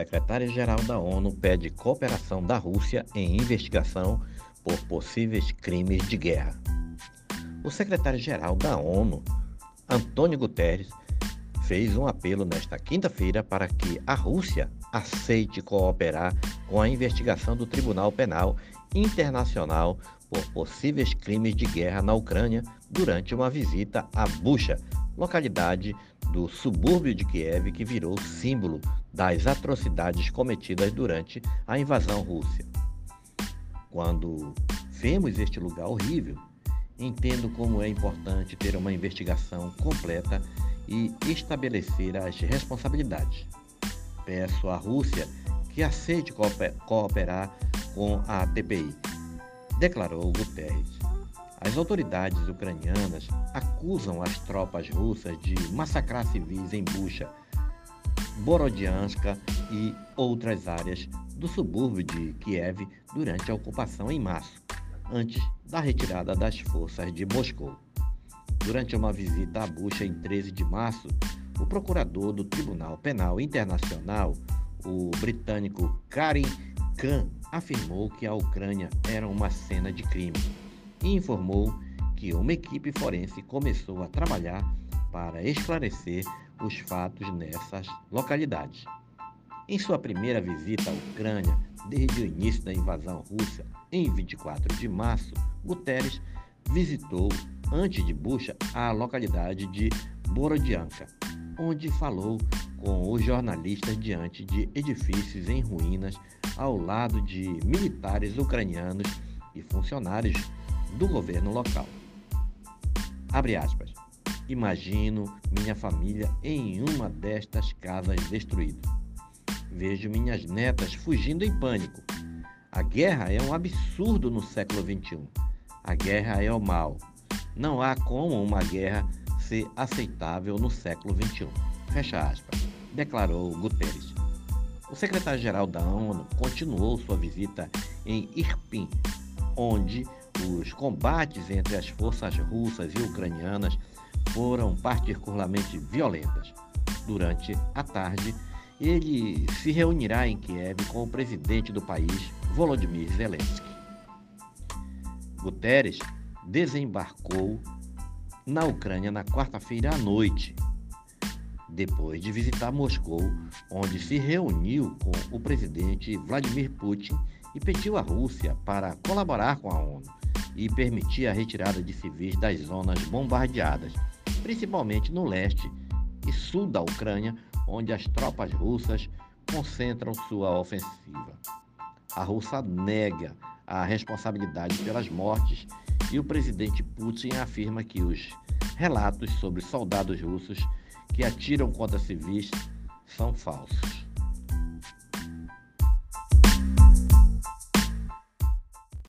secretária-geral da ONU pede cooperação da Rússia em investigação por possíveis crimes de guerra. O secretário-geral da ONU, Antônio Guterres, fez um apelo nesta quinta-feira para que a Rússia aceite cooperar com a investigação do Tribunal Penal Internacional por possíveis crimes de guerra na Ucrânia durante uma visita a Bucha, localidade do subúrbio de Kiev que virou símbolo das atrocidades cometidas durante a invasão russa. Quando vemos este lugar horrível, entendo como é importante ter uma investigação completa e estabelecer as responsabilidades. Peço à Rússia que aceite cooperar com a TPI, declarou Guterres. As autoridades ucranianas acusam as tropas russas de massacrar civis em Bucha, Borodianska e outras áreas do subúrbio de Kiev durante a ocupação em março, antes da retirada das forças de Moscou. Durante uma visita a Bucha em 13 de março, o procurador do Tribunal Penal Internacional, o britânico Karim Khan, afirmou que a Ucrânia era uma cena de crime e informou que uma equipe forense começou a trabalhar para esclarecer os fatos nessas localidades. Em sua primeira visita à Ucrânia, desde o início da invasão russa, em 24 de março, Guterres visitou, antes de Bucha, a localidade de Borodianka, onde falou com os jornalistas diante de edifícios em ruínas ao lado de militares ucranianos e funcionários do governo local. Abre aspas. Imagino minha família em uma destas casas destruídas. Vejo minhas netas fugindo em pânico. A guerra é um absurdo no século XXI. A guerra é o mal. Não há como uma guerra ser aceitável no século XXI. Fecha aspas, declarou Guterres. O secretário-geral da ONU continuou sua visita em Irpin, onde os combates entre as forças russas e ucranianas foram particularmente violentas. Durante a tarde, ele se reunirá em Kiev com o presidente do país, Volodymyr Zelensky. Guterres desembarcou na Ucrânia na quarta-feira à noite, depois de visitar Moscou, onde se reuniu com o presidente Vladimir Putin e pediu à Rússia para colaborar com a ONU e permitir a retirada de civis das zonas bombardeadas, principalmente no leste e sul da Ucrânia, onde as tropas russas concentram sua ofensiva. A Rússia nega a responsabilidade pelas mortes e o presidente Putin afirma que os relatos sobre soldados russos que atiram contra civis são falsos.